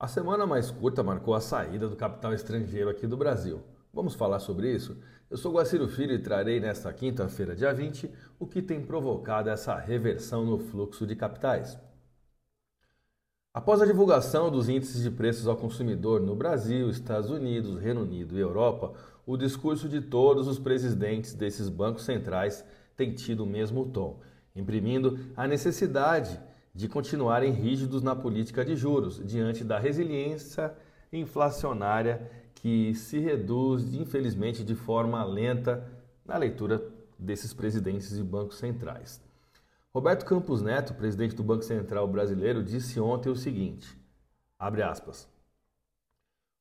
A semana mais curta marcou a saída do capital estrangeiro aqui do Brasil. Vamos falar sobre isso? Eu sou Guaciro Filho e trarei nesta quinta-feira, dia 20, o que tem provocado essa reversão no fluxo de capitais. Após a divulgação dos índices de preços ao consumidor no Brasil, Estados Unidos, Reino Unido e Europa, o discurso de todos os presidentes desses bancos centrais tem tido o mesmo tom, imprimindo a necessidade de continuarem rígidos na política de juros, diante da resiliência inflacionária que se reduz, infelizmente, de forma lenta na leitura desses presidentes de bancos centrais. Roberto Campos Neto, presidente do Banco Central brasileiro, disse ontem o seguinte: abre aspas.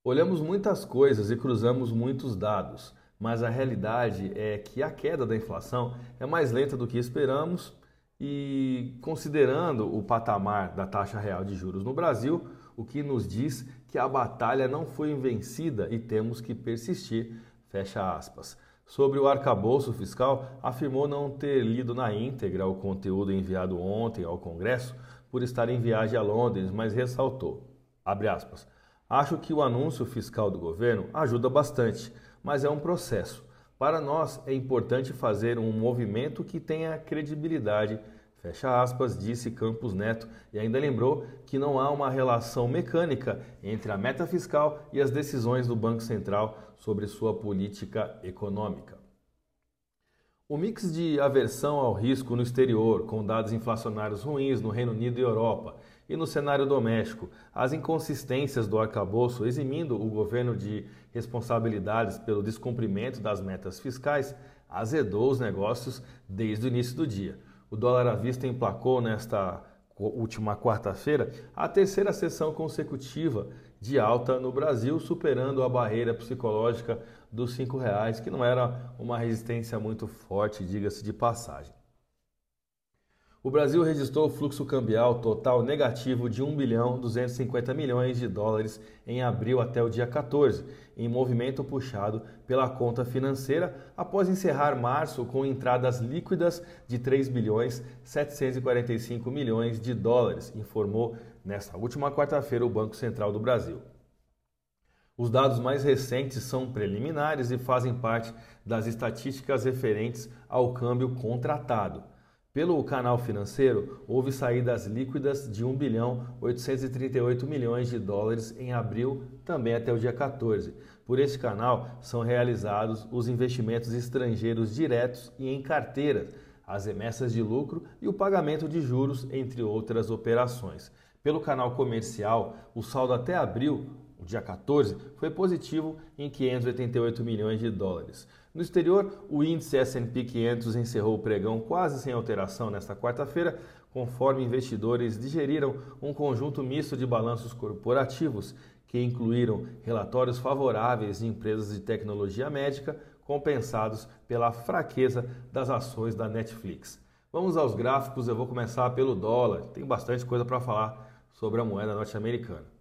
Olhamos muitas coisas e cruzamos muitos dados, mas a realidade é que a queda da inflação é mais lenta do que esperamos e considerando o patamar da taxa real de juros no Brasil, o que nos diz que a batalha não foi vencida e temos que persistir. Fecha aspas. Sobre o arcabouço fiscal, afirmou não ter lido na íntegra o conteúdo enviado ontem ao Congresso por estar em viagem a Londres, mas ressaltou, aspas, acho que o anúncio fiscal do governo ajuda bastante, mas é um processo. Para nós é importante fazer um movimento que tenha credibilidade. Fecha aspas, disse Campos Neto e ainda lembrou que não há uma relação mecânica entre a meta fiscal e as decisões do Banco Central sobre sua política econômica. O mix de aversão ao risco no exterior, com dados inflacionários ruins no Reino Unido e Europa, e no cenário doméstico, as inconsistências do arcabouço eximindo o governo de responsabilidades pelo descumprimento das metas fiscais azedou os negócios desde o início do dia. O dólar à vista emplacou nesta última quarta-feira a terceira sessão consecutiva de alta no Brasil, superando a barreira psicológica dos R$ reais, que não era uma resistência muito forte, diga-se de passagem. O Brasil registrou fluxo cambial total negativo de 1 bilhão 250 milhões de dólares em abril até o dia 14, em movimento puxado pela conta financeira após encerrar março com entradas líquidas de 3 bilhões 745 milhões de dólares, informou nesta última quarta-feira o Banco Central do Brasil. Os dados mais recentes são preliminares e fazem parte das estatísticas referentes ao câmbio contratado. Pelo canal financeiro, houve saídas líquidas de 1 bilhão 838 milhões de dólares em abril, também até o dia 14. Por esse canal são realizados os investimentos estrangeiros diretos e em carteiras, as remessas de lucro e o pagamento de juros, entre outras operações. Pelo canal comercial, o saldo até abril o dia 14, foi positivo em 588 milhões de dólares. No exterior, o índice S&P 500 encerrou o pregão quase sem alteração nesta quarta-feira, conforme investidores digeriram um conjunto misto de balanços corporativos que incluíram relatórios favoráveis de empresas de tecnologia médica, compensados pela fraqueza das ações da Netflix. Vamos aos gráficos, eu vou começar pelo dólar. Tem bastante coisa para falar sobre a moeda norte-americana.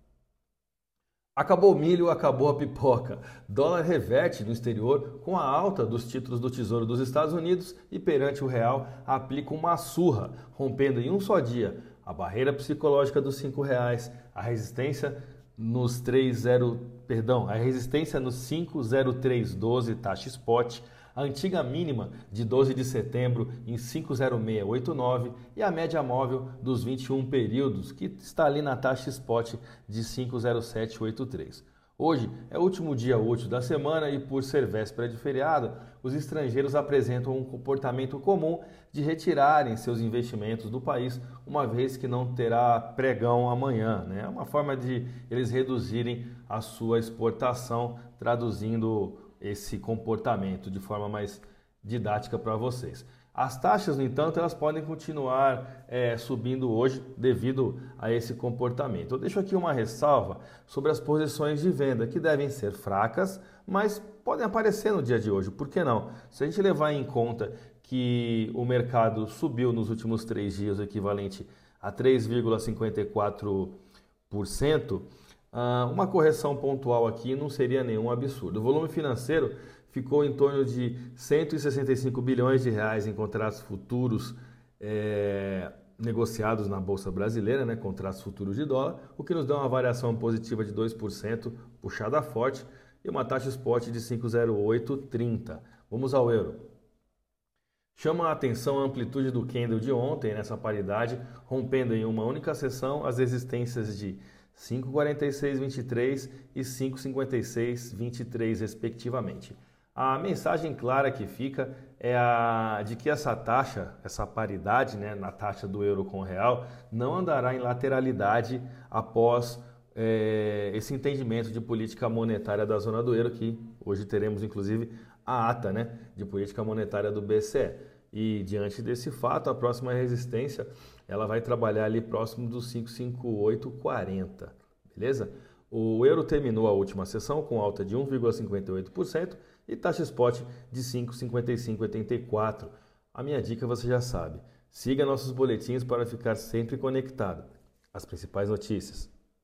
Acabou o milho, acabou a pipoca. Dólar reverte no exterior com a alta dos títulos do Tesouro dos Estados Unidos e perante o real aplica uma surra, rompendo em um só dia a barreira psicológica dos R$ reais, a resistência nos 30, perdão, a resistência nos 50312 taxa spot a antiga mínima de 12 de setembro em 50689 e a média móvel dos 21 períodos, que está ali na taxa spot de 50783. Hoje é o último dia útil da semana e, por ser véspera de feriado, os estrangeiros apresentam um comportamento comum de retirarem seus investimentos do país, uma vez que não terá pregão amanhã. Né? É uma forma de eles reduzirem a sua exportação, traduzindo esse comportamento de forma mais didática para vocês. As taxas, no entanto, elas podem continuar é, subindo hoje devido a esse comportamento. Eu deixo aqui uma ressalva sobre as posições de venda, que devem ser fracas, mas podem aparecer no dia de hoje. Por que não? Se a gente levar em conta que o mercado subiu nos últimos três dias, o equivalente a 3,54%, ah, uma correção pontual aqui não seria nenhum absurdo. O volume financeiro ficou em torno de 165 bilhões de reais em contratos futuros é, negociados na Bolsa Brasileira, né, contratos futuros de dólar, o que nos dá uma variação positiva de 2%, puxada forte, e uma taxa spot de 5,0830. Vamos ao euro. Chama a atenção a amplitude do candle de ontem nessa paridade, rompendo em uma única sessão as resistências de 5,4623 e 5,5623, respectivamente. A mensagem clara que fica é a de que essa taxa, essa paridade né, na taxa do euro com o real, não andará em lateralidade após é, esse entendimento de política monetária da zona do euro, que hoje teremos inclusive a ata né, de política monetária do BCE. E diante desse fato, a próxima resistência ela vai trabalhar ali próximo dos 55840, beleza? O euro terminou a última sessão com alta de 1,58% e taxa spot de 5,5584. A minha dica você já sabe. Siga nossos boletins para ficar sempre conectado. As principais notícias.